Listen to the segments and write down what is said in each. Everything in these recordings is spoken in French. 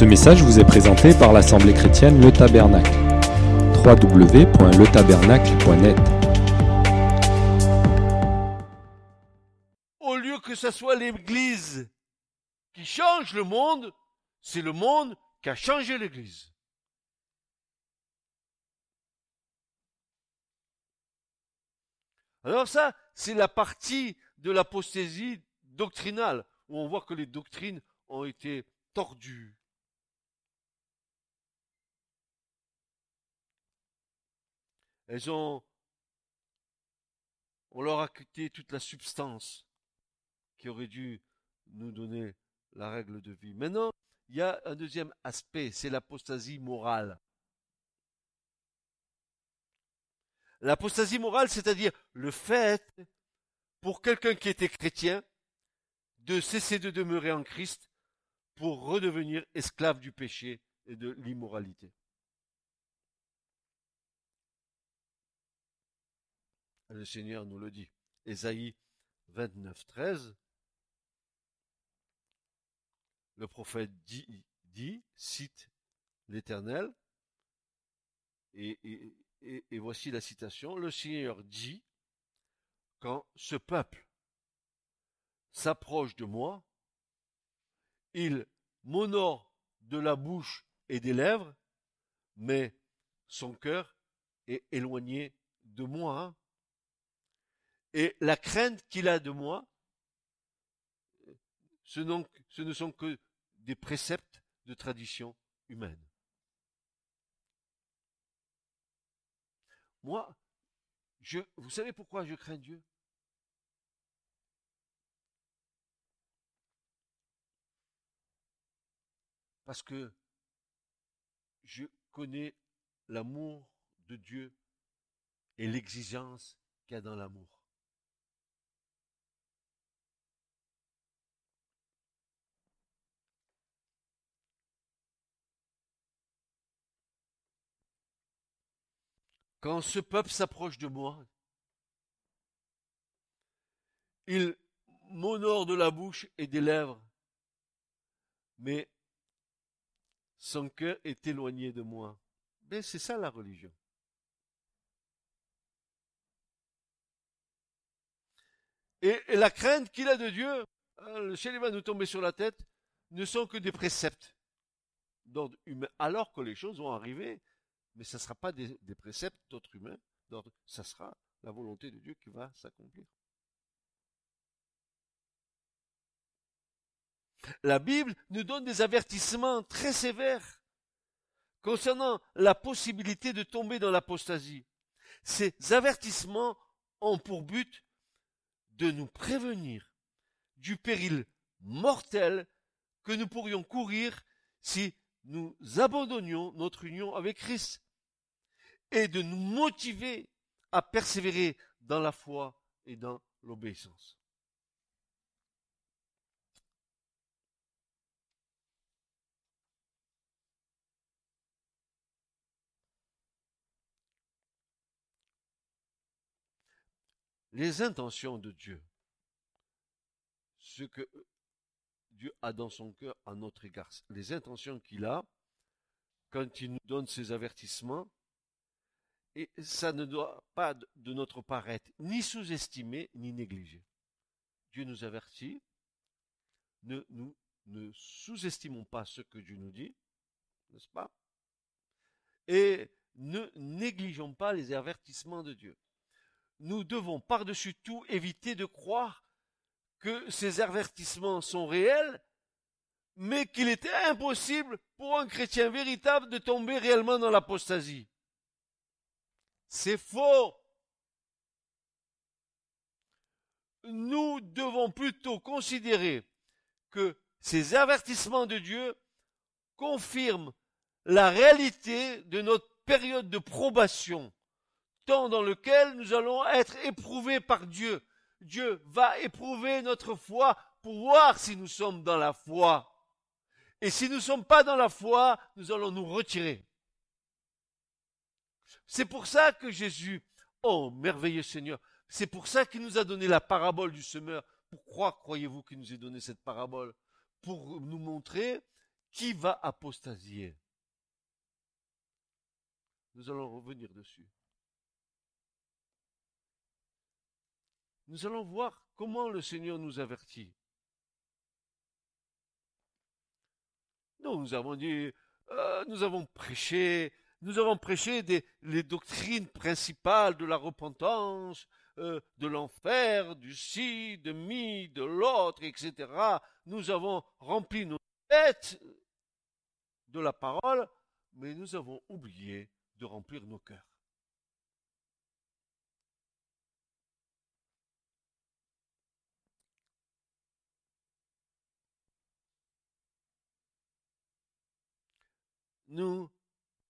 Ce message vous est présenté par l'Assemblée chrétienne Le Tabernacle. www.letabernacle.net Au lieu que ce soit l'Église qui change le monde, c'est le monde qui a changé l'Église. Alors ça, c'est la partie de l'apostasie doctrinale, où on voit que les doctrines ont été tordues. Elles ont, on leur a quitté toute la substance qui aurait dû nous donner la règle de vie. Maintenant, il y a un deuxième aspect, c'est l'apostasie morale. L'apostasie morale, c'est-à-dire le fait, pour quelqu'un qui était chrétien, de cesser de demeurer en Christ pour redevenir esclave du péché et de l'immoralité. Le Seigneur nous le dit. Ésaïe 29, 13. Le prophète dit, cite l'Éternel, et, voici la citation, le Seigneur dit, quand ce peuple s'approche de moi, il m'honore de la bouche et des lèvres, mais son cœur est éloigné de moi. Et la crainte qu'il a de moi, ce, ne sont que des préceptes de tradition humaine. Moi, vous savez pourquoi je crains Dieu? Parce que je connais l'amour de Dieu et l'exigence qu'il y a dans l'amour. Quand ce peuple s'approche de moi, il m'honore de la bouche et des lèvres, mais son cœur est éloigné de moi. C'est ça la religion. Et, la crainte qu'il a de Dieu, hein, le ciel va nous tomber sur la tête, ne sont que des préceptes d'ordre humain, alors que les choses vont arriver mais ce ne sera pas des, préceptes d'autres humains, ça sera la volonté de Dieu qui va s'accomplir. La Bible nous donne des avertissements très sévères concernant la possibilité de tomber dans l'apostasie. Ces avertissements ont pour but de nous prévenir du péril mortel que nous pourrions courir si nous abandonnions notre union avec Christ et de nous motiver à persévérer dans la foi et dans l'obéissance. Les intentions de Dieu, ce que Dieu a dans son cœur à notre égard, les intentions qu'il a quand il nous donne ses avertissements, et ça ne doit pas de notre part être ni sous-estimé ni négligé. Dieu nous avertit, ne, nous ne sous-estimons pas ce que Dieu nous dit, n'est-ce pas? Et ne négligeons pas les avertissements de Dieu. Nous devons par-dessus tout éviter de croire que ces avertissements sont réels, mais qu'il était impossible pour un chrétien véritable de tomber réellement dans l'apostasie. C'est faux. Nous devons plutôt considérer que ces avertissements de Dieu confirment la réalité de notre période de probation, temps dans lequel nous allons être éprouvés par Dieu. Dieu va éprouver notre foi pour voir si nous sommes dans la foi. Et si nous ne sommes pas dans la foi, nous allons nous retirer. C'est pour ça que Jésus, oh merveilleux Seigneur, c'est pour ça qu'il nous a donné la parabole du semeur. Pourquoi croyez-vous qu'il nous ait donné cette parabole? Pour nous montrer Qui va apostasier Nous allons revenir dessus. Nous allons voir comment le Seigneur nous avertit. Nous, nous avons dit, euh, nous avons prêché, nous avons prêché les doctrines principales de la repentance, euh, de l'enfer, du ci, de mi, de l'autre, etc. Nous avons rempli nos têtes de la parole, mais nous avons oublié de remplir nos cœurs. Nous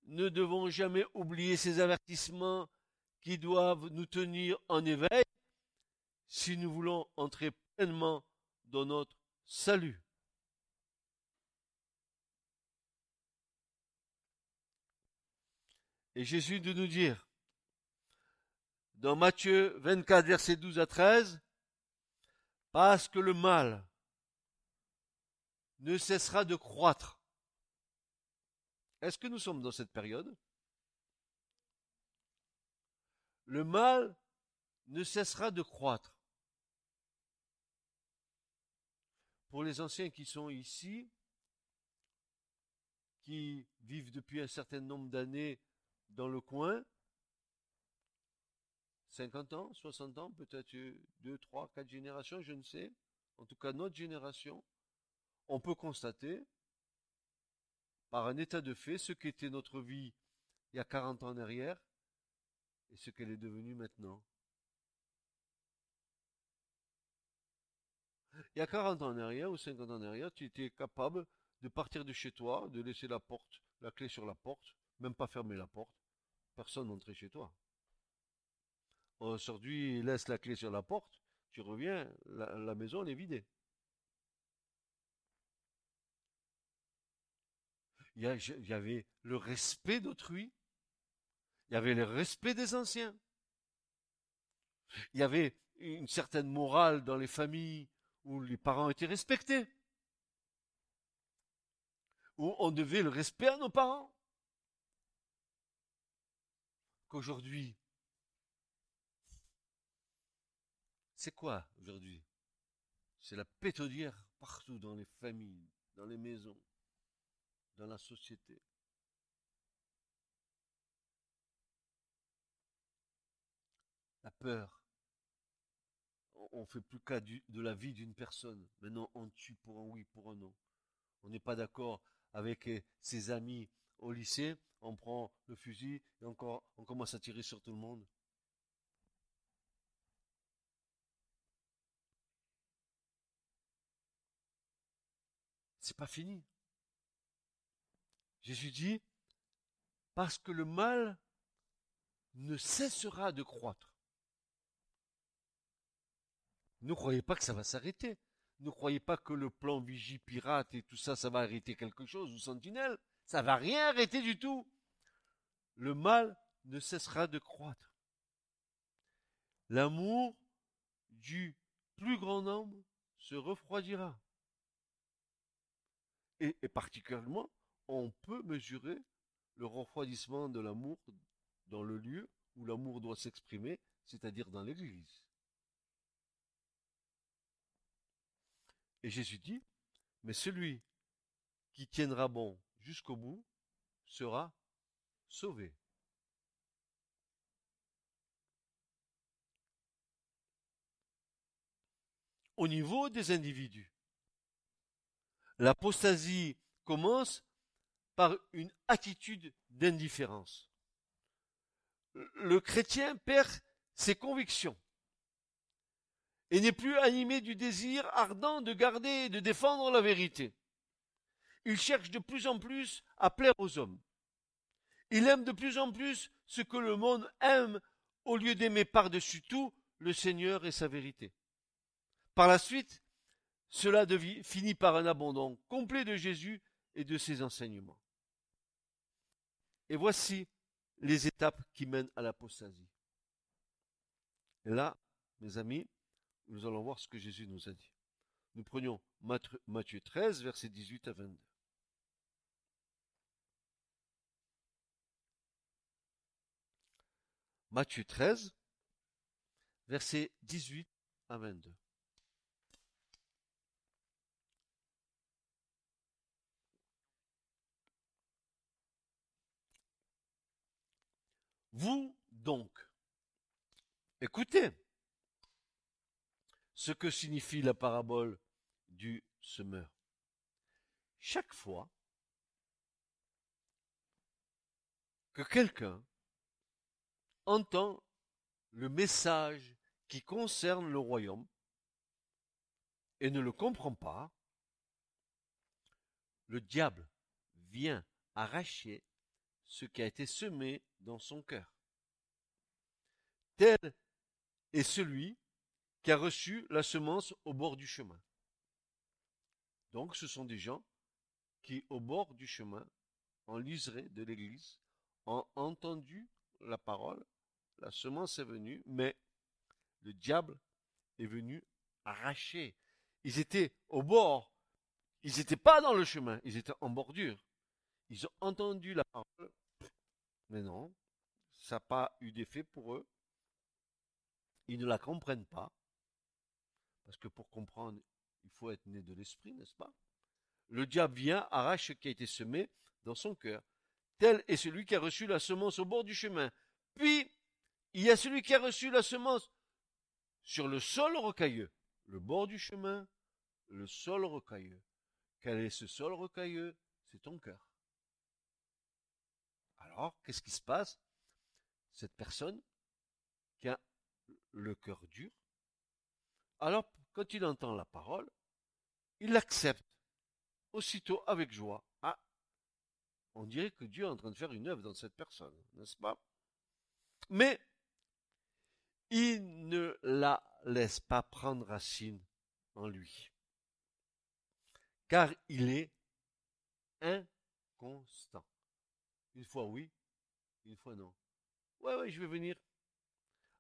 ne devons jamais oublier ces avertissements qui doivent nous tenir en éveil si nous voulons entrer pleinement dans notre salut. Et Jésus de nous dire, dans Matthieu 24, verset 12 à 13, parce que le mal ne cessera de croître est-ce que nous sommes dans cette période? Le mal ne cessera de croître. Pour les anciens qui sont ici, qui vivent depuis un certain nombre d'années dans le coin, 50 ans, 60 ans, peut-être 2, 3, 4 générations, je ne sais. En tout cas, notre génération, on peut constater par un état de fait ce qu'était notre vie il y a 40 ans en arrière et ce qu'elle est devenue maintenant. Il y a 40 ans en arrière ou 50 ans en arrière, tu étais capable de partir de chez toi, de laisser la porte, la clé sur la porte, même pas fermer la porte. Personne n'entrait chez toi. Aujourd'hui, laisse la clé sur la porte, tu reviens, la, maison est vidée. Il y avait le respect d'autrui, il y avait le respect des anciens, il y avait une certaine morale dans les familles où les parents étaient respectés, où on devait le respect à nos parents. Qu'aujourd'hui, c'est quoi aujourd'hui? C'est la pétodière partout dans les familles, dans les maisons dans la société. La peur. On fait plus cas de la vie d'une personne. Maintenant, on tue pour un oui, pour un non. On n'est pas d'accord avec eh, ses amis au lycée. On prend le fusil et encore, on commence à tirer sur tout le monde. C'est pas fini. Jésus dit, parce que le mal ne cessera de croître. Ne croyez pas que ça va s'arrêter. Ne croyez pas que le plan vigie pirate et tout ça, ça va arrêter quelque chose, ou sentinelle. Ça va rien arrêter du tout. Le mal ne cessera de croître. L'amour du plus grand nombre se refroidira. Et, et particulièrement on peut mesurer le refroidissement de l'amour dans le lieu où l'amour doit s'exprimer, c'est-à-dire dans l'Église. Et Jésus dit, mais celui qui tiendra bon jusqu'au bout sera sauvé. Au niveau des individus, l'apostasie commence par une attitude d'indifférence. Le chrétien perd ses convictions et n'est plus animé du désir ardent de garder et de défendre la vérité. Il cherche de plus en plus à plaire aux hommes. Il aime de plus en plus ce que le monde aime au lieu d'aimer par-dessus tout le Seigneur et sa vérité. Par la suite, cela finit par un abandon complet de Jésus et de ses enseignements. Et voici les étapes qui mènent à l'apostasie. Et là, mes amis, nous allons voir ce que Jésus nous a dit. Nous prenions Matthieu 13, versets 18 à 22. Matthieu 13, versets 18 à 22. Vous donc, écoutez ce que signifie la parabole du semeur. Chaque fois que quelqu'un entend le message qui concerne le royaume et ne le comprend pas, le diable vient arracher ce qui a été semé dans son cœur. Tel est celui qui a reçu la semence au bord du chemin. Donc ce sont des gens qui, au bord du chemin, en liseré de l'église, ont entendu la parole, la semence est venue, mais le diable est venu arracher. Ils étaient au bord, ils n'étaient pas dans le chemin, ils étaient en bordure. Ils ont entendu la parole, mais non, ça n'a pas eu d'effet pour eux. Ils ne la comprennent pas. Parce que pour comprendre, il faut être né de l'esprit, n'est-ce pas? Le diable vient, arrache ce qui a été semé dans son cœur. Tel est celui qui a reçu la semence au bord du chemin. Puis, il y a celui qui a reçu la semence sur le sol rocailleux. Le bord du chemin, le sol rocailleux. Quel est ce sol rocailleux? C'est ton cœur. Alors, qu'est-ce qui se passe? Cette personne qui a le cœur dur, alors quand il entend la parole, il l'accepte aussitôt avec joie. Ah, on dirait que Dieu est en train de faire une œuvre dans cette personne, n'est-ce pas? Mais il ne la laisse pas prendre racine en lui, car il est inconstant. Une fois oui, une fois non. Ouais, ouais, je vais venir.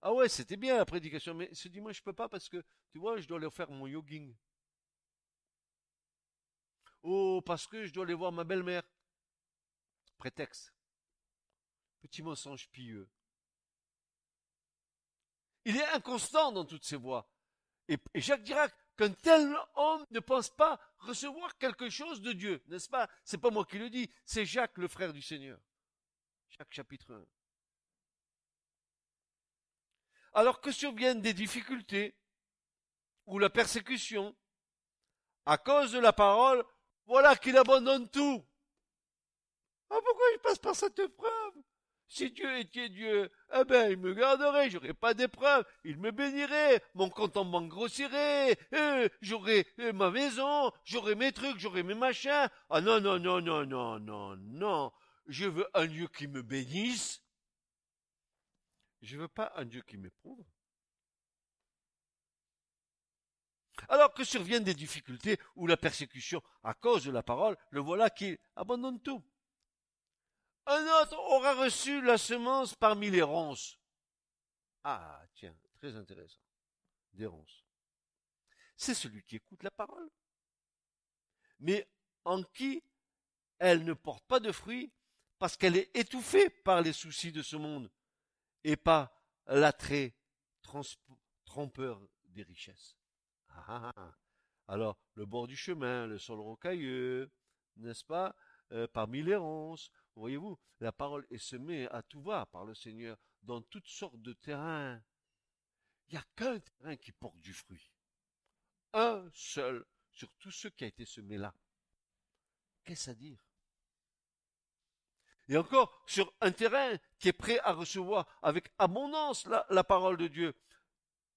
Ah ouais, c'était bien la prédication, mais ce dimanche je peux pas parce que, tu vois, je dois aller faire mon jogging. Oh, parce que je dois aller voir ma belle-mère. Prétexte. Petit mensonge pieux. Il est inconstant dans toutes ses voies. Et, Jacques Dirac, qu'un tel homme ne pense pas recevoir quelque chose de Dieu, n'est-ce pas? C'est pas moi qui le dis, c'est Jacques, le frère du Seigneur. Jacques chapitre 1. Alors que surviennent des difficultés ou la persécution à cause de la parole, voilà qu'il abandonne tout. Ah, pourquoi il passe par cette épreuve? Si Dieu était Dieu, eh ben, il me garderait, j'aurais pas d'épreuve, il me bénirait, mon compte en banque grossirait, euh, j'aurais euh, ma maison, j'aurais mes trucs, j'aurais mes machins. Ah non, non, non, non, non, non, non. Je veux un Dieu qui me bénisse, je ne veux pas un Dieu qui m'éprouve. Alors que surviennent des difficultés ou la persécution à cause de la parole, le voilà qui abandonne tout. Un autre aura reçu la semence parmi les ronces. Ah, tiens, très intéressant. Des ronces. C'est celui qui écoute la parole, mais en qui elle ne porte pas de fruits parce qu'elle est étouffée par les soucis de ce monde et pas l'attrait trompeur des richesses. Ah, ah, ah. Alors, le bord du chemin, le sol rocailleux, n'est-ce pas euh, Parmi les ronces, voyez-vous, la parole est semée à tout va par le Seigneur dans toutes sortes de terrains. Il n'y a qu'un terrain qui porte du fruit. Un seul sur tout ce qui a été semé là. Qu'est-ce à dire? Et encore sur un terrain qui est prêt à recevoir avec abondance la, parole de Dieu.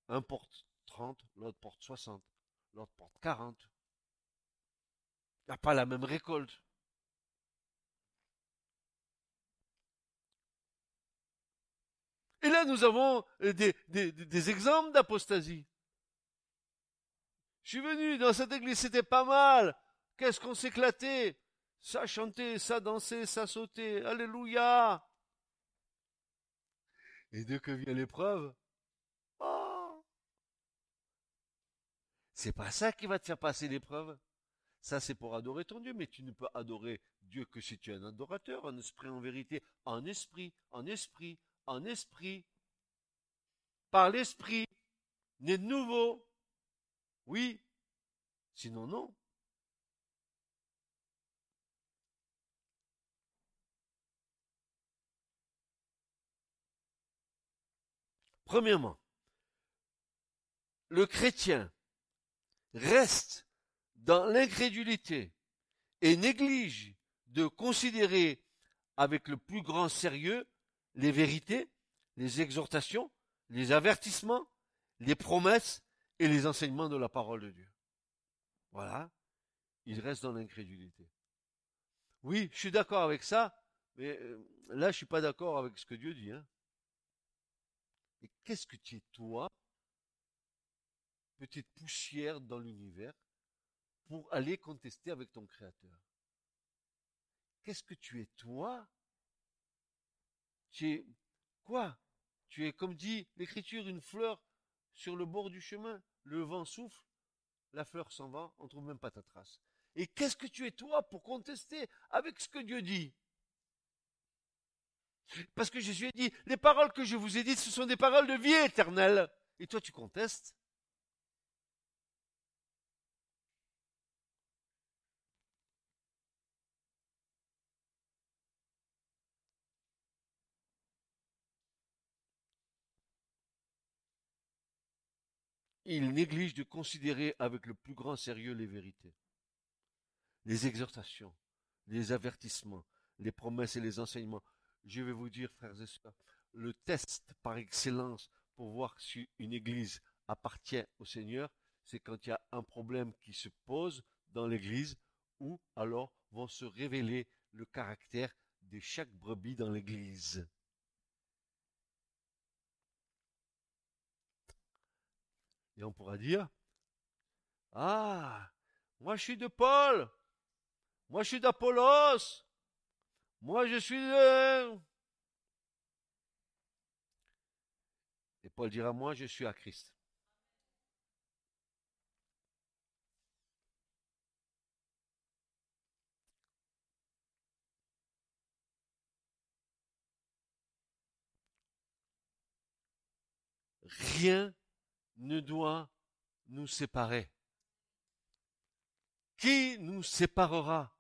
Un porte 30, l'autre porte 60, l'autre porte 40. Il n'y a pas la même récolte. Et là, nous avons des, des exemples d'apostasie. Je suis venu dans cette église, c'était pas mal. Qu'est-ce qu'on s'éclatait? Ça chanter, ça danser, ça sauter, alléluia. Et dès que vient l'épreuve, oh, c'est pas ça qui va te faire passer l'épreuve. Ça, c'est pour adorer ton Dieu, mais tu ne peux adorer Dieu que si tu es un adorateur, un esprit en vérité, en esprit, en esprit, en esprit. par l'Esprit, né de nouveau. Oui, sinon non. Premièrement, le chrétien reste dans l'incrédulité et néglige de considérer avec le plus grand sérieux les vérités, les exhortations, les avertissements, les promesses et les enseignements de la parole de Dieu. Voilà, il reste dans l'incrédulité. Oui, je suis d'accord avec ça, mais euh, là, je suis pas d'accord avec ce que Dieu dit. Hein. Et qu'est-ce que tu es toi, petite poussière dans l'univers, pour aller contester avec ton Créateur? Qu'est-ce que tu es toi? Tu es quoi? Tu es, comme dit l'Écriture, une fleur sur le bord du chemin. Le vent souffle, la fleur s'en va, on ne trouve même pas ta trace. Et qu'est-ce que tu es toi pour contester avec ce que Dieu dit? Parce que Jésus a dit, les paroles que je vous ai dites, ce sont des paroles de vie éternelle. Et toi, tu contestes? Il néglige de considérer avec le plus grand sérieux les vérités, les exhortations, les avertissements, les promesses et les enseignements. Je vais vous dire, frères et sœurs, le test par excellence pour voir si une église appartient au Seigneur, c'est quand il y a un problème qui se pose dans l'église, ou alors vont se révéler le caractère de chaque brebis dans l'église. Et on pourra dire, ah, moi je suis de Paul, moi je suis d'Apollos, moi je suis de... Et Paul dira, moi je suis à Christ. Rien ne doit nous séparer. Qui nous séparera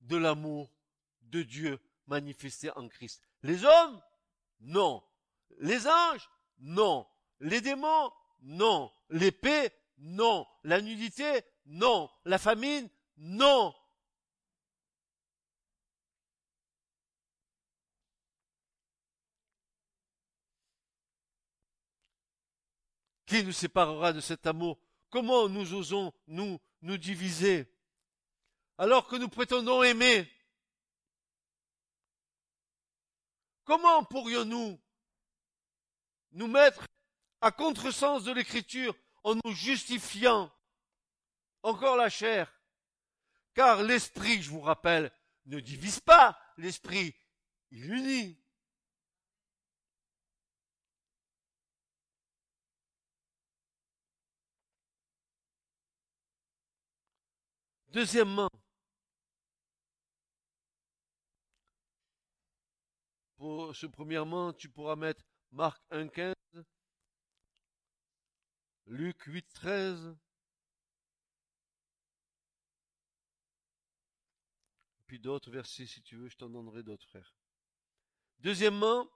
de l'amour de Dieu manifesté en Christ Les hommes Non. Les anges Non. Les démons Non. L'épée Non. La nudité Non. La famine Non. Qui nous séparera de cet amour? Comment nous osons nous nous diviser? Alors que nous prétendons aimer? Comment pourrions-nous nous mettre à contresens de l'écriture en nous justifiant encore la chair? Car l'esprit, je vous rappelle, ne divise pas, l'esprit, il unit. Deuxièmement, pour ce premièrement, tu pourras mettre Marc 1.15, Luc 8.13, puis d'autres versets si tu veux, je t'en donnerai d'autres frères. Deuxièmement,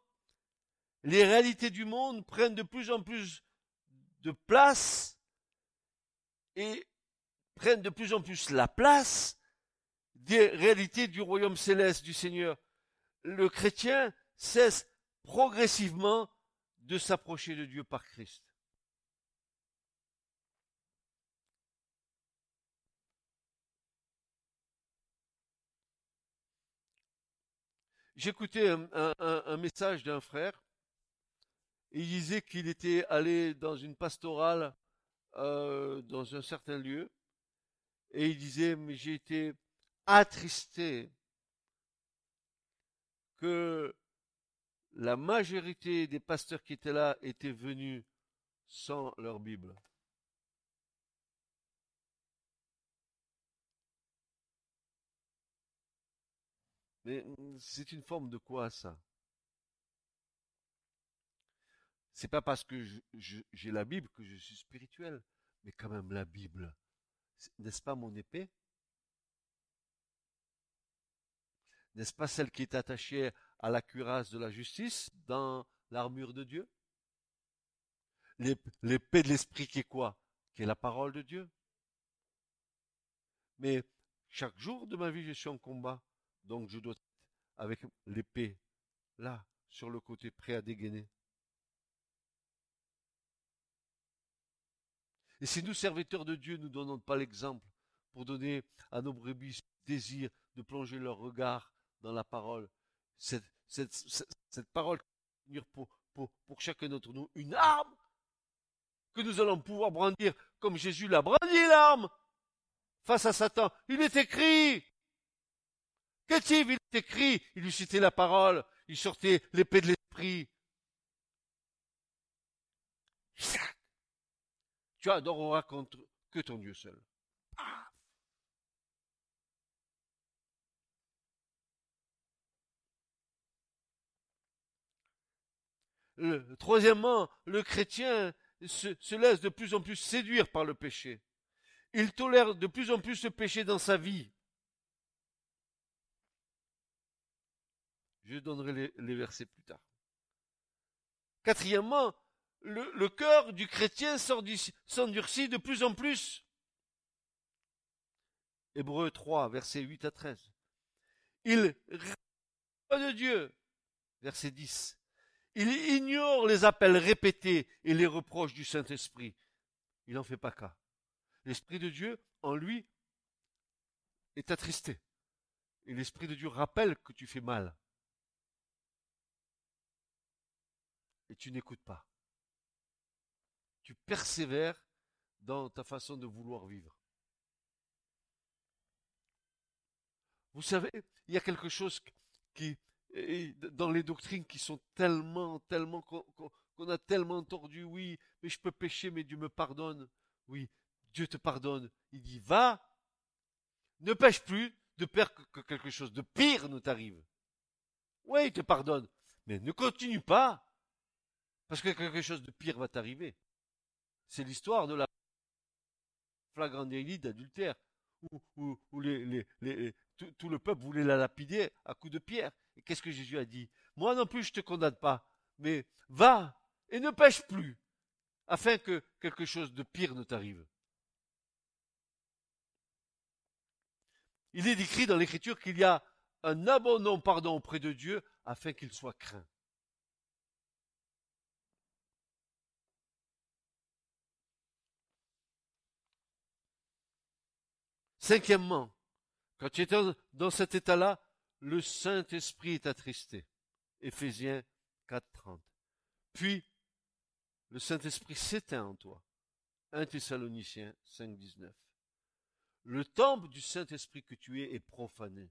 les réalités du monde prennent de plus en plus de place et prennent de plus en plus la place des réalités du royaume céleste du Seigneur. Le chrétien cesse progressivement de s'approcher de Dieu par Christ. J'écoutais un, message d'un frère. Il disait qu'il était allé dans une pastorale euh, dans un certain lieu et il disait, mais j'ai été attristé que la majorité des pasteurs qui étaient là étaient venus sans leur Bible. Mais c'est une forme de quoi ça? C'est pas parce que j'ai la Bible que je suis spirituel, mais quand même la Bible, n'est-ce pas mon épée? N'est-ce pas celle qui est attachée à la cuirasse de la justice dans l'armure de Dieu? L'épée de l'esprit qui est quoi? Qui est la parole de Dieu. Mais chaque jour de ma vie, je suis en combat. Donc je dois être avec l'épée là, sur le côté, prêt à dégainer. Et si nous, serviteurs de Dieu, nous donnons pas l'exemple pour donner à nos brebis désir de plonger leur regard dans la parole, cette, parole pour, pour, pour chacun d'entre nous une arme que nous allons pouvoir brandir comme Jésus l'a brandi l'arme face à Satan. Il est écrit. Qu'est-il? Il est écrit. Il lui citait la parole. Il sortait l'épée de l'esprit. Tu adoreras contre que ton Dieu seul. Le, troisièmement, le chrétien se, se, laisse de plus en plus séduire par le péché. Il tolère de plus en plus le péché dans sa vie. Je donnerai les, versets plus tard. Quatrièmement, le, cœur du chrétien s'endurcit de plus en plus. Hébreu 3, versets 8 à 13. Il de Dieu, verset 10. Il ignore les appels répétés et les reproches du Saint-Esprit. Il n'en fait pas cas. L'Esprit de Dieu, en lui, est attristé. Et l'Esprit de Dieu rappelle que tu fais mal. Et tu n'écoutes pas. Tu persévères dans ta façon de vouloir vivre. Vous savez, il y a quelque chose qui, dans les doctrines qui sont tellement, tellement, qu'on a tellement entendu, oui, mais je peux pécher, mais Dieu me pardonne. Oui, Dieu te pardonne. Il dit, va, ne pêche plus, de peur que quelque chose de pire ne t'arrive. Oui, il te pardonne, mais ne continue pas, parce que quelque chose de pire va t'arriver. C'est l'histoire de la flagrant délit d'adultère, où, où, les, les, tout, le peuple voulait la lapider à coups de pierre. Et qu'est-ce que Jésus a dit? Moi non plus je te condamne pas, mais va et ne pêche plus, afin que quelque chose de pire ne t'arrive. Il est écrit dans l'Écriture qu'il y a un abondant pardon auprès de Dieu afin qu'il soit craint. Cinquièmement, quand tu es dans cet état-là, le Saint-Esprit est attristé. Éphésiens 4.30. Puis, le Saint-Esprit s'éteint en toi. 1 Thessaloniciens 5.19. Le temple du Saint-Esprit que tu es est profané.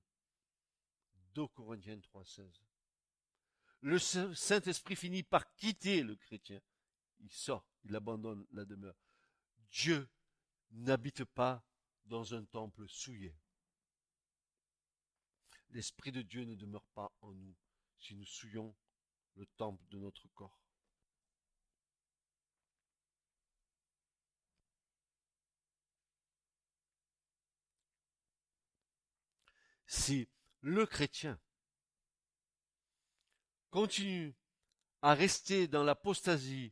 2 Corinthiens 3.16. Le Saint-Esprit finit par quitter le chrétien. Il sort, il abandonne la demeure. Dieu n'habite pas dans un temple souillé. L'Esprit de Dieu ne demeure pas en nous si nous souillons le temple de notre corps. Si le chrétien continue à rester dans l'apostasie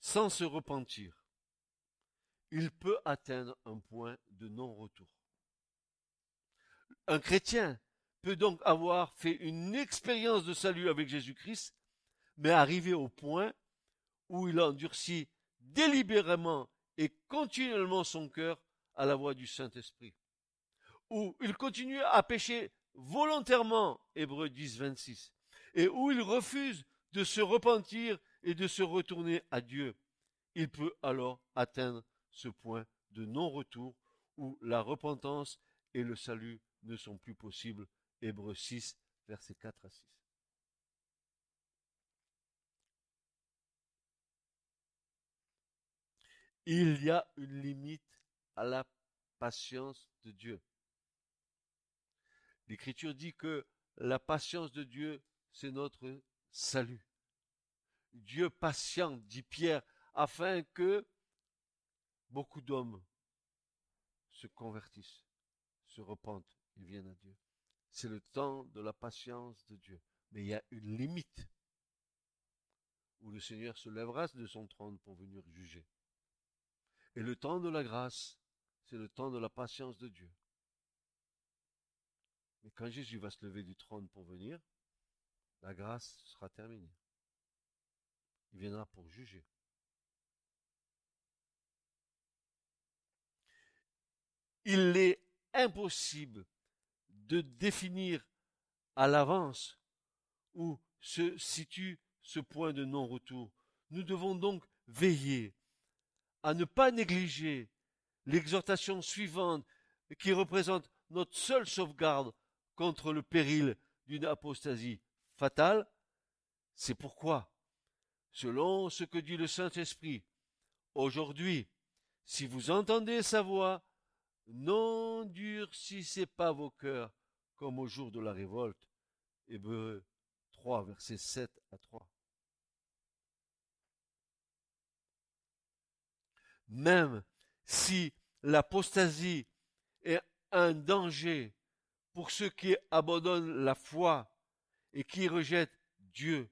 sans se repentir, il peut atteindre un point de non-retour. Un chrétien peut donc avoir fait une expérience de salut avec Jésus-Christ, mais arriver au point où il endurcit délibérément et continuellement son cœur à la voix du Saint-Esprit. Où il continue à pécher volontairement, Hébreu 10, 26, et où il refuse de se repentir et de se retourner à Dieu. Il peut alors atteindre ce point de non-retour où la repentance et le salut ne sont plus possibles. Hébreux 6, versets 4 à 6. Il y a une limite à la patience de Dieu. L'Écriture dit que la patience de Dieu, c'est notre salut. Dieu patiente, dit Pierre, afin que beaucoup d'hommes se convertissent, se repentent et viennent à Dieu. C'est le temps de la patience de Dieu. Mais il y a une limite où le Seigneur se lèvera de son trône pour venir juger. Et le temps de la grâce, c'est le temps de la patience de Dieu. Mais quand Jésus va se lever du trône pour venir, la grâce sera terminée. Il viendra pour juger. Il est impossible de définir à l'avance où se situe ce point de non-retour. Nous devons donc veiller à ne pas négliger l'exhortation suivante qui représente notre seule sauvegarde contre le péril d'une apostasie fatale. C'est pourquoi, selon ce que dit le Saint-Esprit, aujourd'hui, si vous entendez sa voix, n'endurcissez pas vos cœurs comme au jour de la révolte. Hébreu 3, versets 7 à 3. Même si l'apostasie est un danger pour ceux qui abandonnent la foi et qui rejettent Dieu,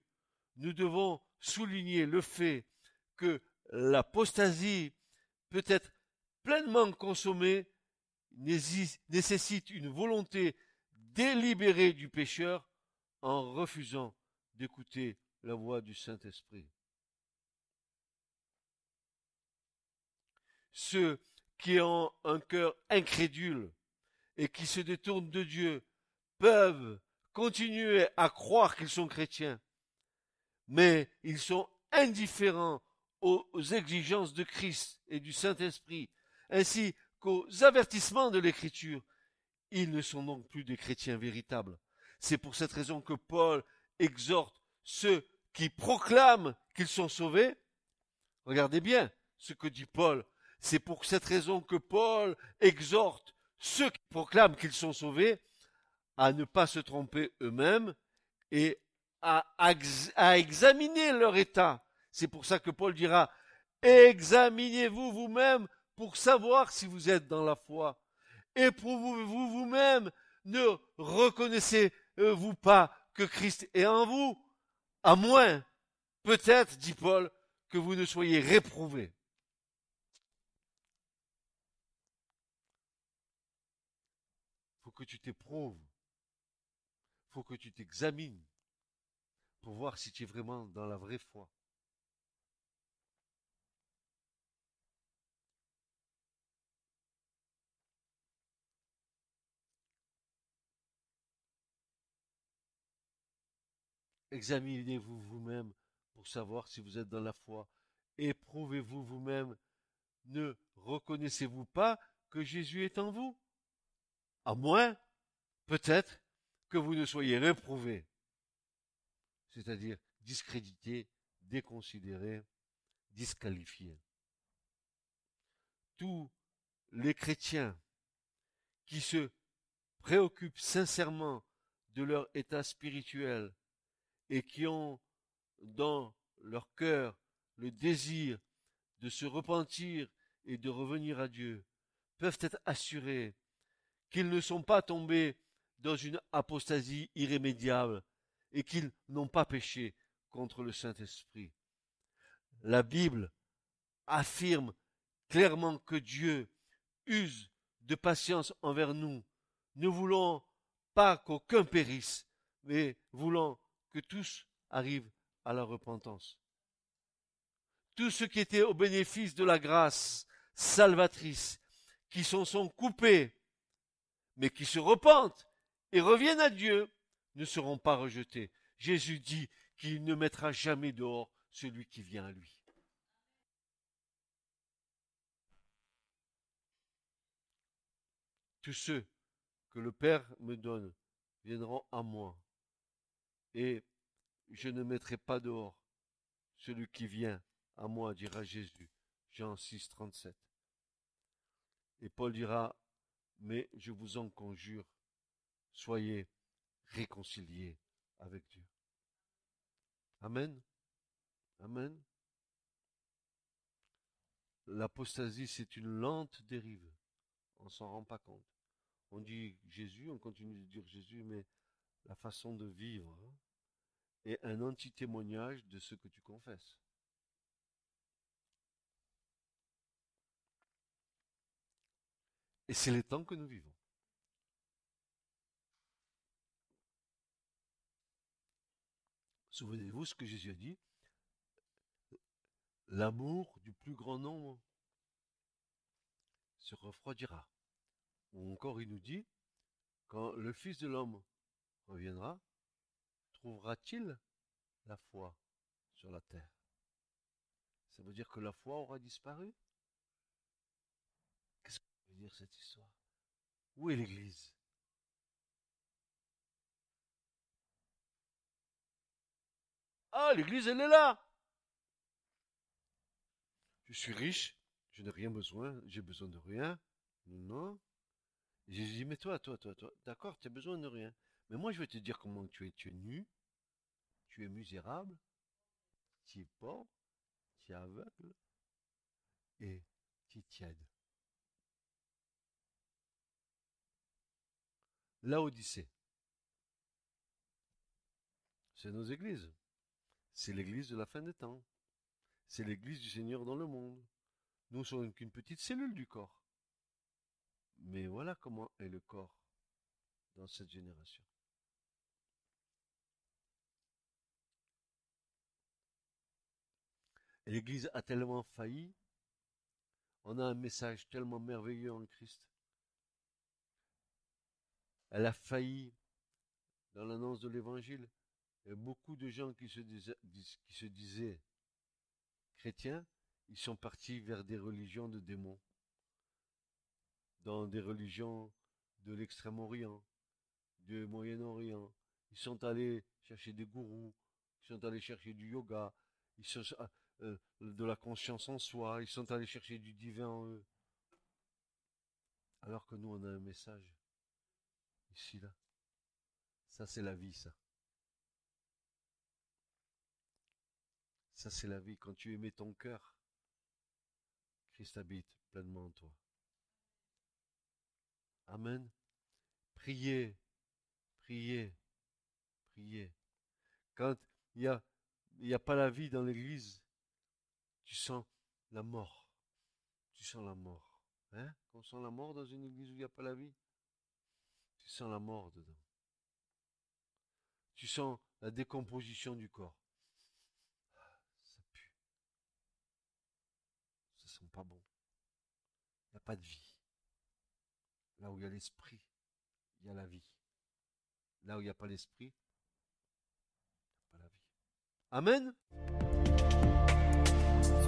nous devons souligner le fait que l'apostasie peut être pleinement consommée, nécessite une volonté délibérée du pécheur en refusant d'écouter la voix du Saint-Esprit. Ceux qui ont un cœur incrédule et qui se détournent de Dieu peuvent continuer à croire qu'ils sont chrétiens, mais ils sont indifférents aux exigences de Christ et du Saint-Esprit, ainsi avertissements de l'Écriture. Ils ne sont donc plus des chrétiens véritables. C'est pour cette raison que Paul exhorte ceux qui proclament qu'ils sont sauvés. Regardez bien ce que dit Paul. C'est pour cette raison que Paul exhorte ceux qui proclament qu'ils sont sauvés à ne pas se tromper eux-mêmes et à, examiner leur état. C'est pour ça que Paul dira, examinez-vous vous-même pour savoir si vous êtes dans la foi. Éprouvez-vous vous-même, ne reconnaissez-vous pas que Christ est en vous, à moins, peut-être, dit Paul, que vous ne soyez réprouvés. que tu t'éprouves. Faut que tu t'examines pour voir si tu es vraiment dans la vraie foi. Examinez-vous vous-même pour savoir si vous êtes dans la foi. Éprouvez-vous vous-même. Ne reconnaissez-vous pas que Jésus est en vous? À moins, peut-être, que vous ne soyez réprouvé, c'est-à-dire discrédité, déconsidéré, disqualifié. Tous les chrétiens qui se préoccupent sincèrement de leur état spirituel et qui ont dans leur cœur le désir de se repentir et de revenir à Dieu peuvent être assurés qu'ils ne sont pas tombés dans une apostasie irrémédiable et qu'ils n'ont pas péché contre le Saint-Esprit. La Bible affirme clairement que Dieu use de patience envers nous. Nous voulons pas qu'aucun périsse, mais voulons tous arrivent à la repentance. Tous ceux qui étaient au bénéfice de la grâce salvatrice, qui s'en sont coupés mais qui se repentent et reviennent à Dieu ne seront pas rejetés. Jésus dit qu'il ne mettra jamais dehors celui qui vient à lui. Tous ceux que le Père me donne viendront à moi, et je ne mettrai pas dehors celui qui vient à moi, dira Jésus. Jean 6, 37. Et Paul dira mais je vous en conjure, soyez réconciliés avec Dieu. Amen. Amen. L'apostasie, c'est une lente dérive. On s'en rend pas compte. On dit Jésus, on continue de dire Jésus, mais la façon de vivre est un anti-témoignage de ce que tu confesses. Et c'est les temps que nous vivons. Souvenez-vous ce que Jésus a dit? L'amour du plus grand nombre se refroidira. Ou encore il nous dit, quand le Fils de l'homme reviendra, trouvera-t-il la foi sur la terre? Ça veut dire que la foi aura disparu? Qu'est-ce que veut dire cette histoire? Où est l'Église? Ah, l'Église, elle est là Je suis riche, je n'ai rien besoin, j'ai besoin de rien. Non. J'ai dit, mais toi, toi, toi, toi, d'accord, tu as besoin de rien. Mais moi, je vais te dire comment tu es. Tu es nu, tu es misérable, tu es pauvre, tu es aveugle et tu tiède. L'Odyssée, c'est nos églises. C'est l'église de la fin des temps. C'est l'église du Seigneur dans le monde. Nous sommes qu'une petite cellule du corps. Mais voilà comment est le corps dans cette génération. L'Église a tellement failli, on a un message tellement merveilleux en Christ. Elle a failli dans l'annonce de l'Évangile. Beaucoup de gens qui se, disaient, chrétiens, ils sont partis vers des religions de démons dans des religions de l'extrême-orient, du Moyen-Orient. Ils sont allés chercher des gourous, ils sont allés chercher du yoga, ils sont, euh, de la conscience en soi, ils sont allés chercher du divin en eux. Alors que nous, on a un message. Ici, là. Ça, c'est la vie, ça. Ça, c'est la vie. Quand tu aimais ton cœur, Christ habite pleinement en toi. Amen. Priez, priez, priez. Quand il n'y y a pas la vie dans l'église, tu sens la mort. Tu sens la mort. Hein? Quand on sent la mort dans une église où il n'y a pas la vie, tu sens la mort dedans. Tu sens la décomposition du corps. Ça pue. Ça sent pas bon. Il n'y a pas de vie. Là où il y a l'esprit, il y a la vie. Là où il n'y a pas l'esprit, il n'y a pas la vie. Amen?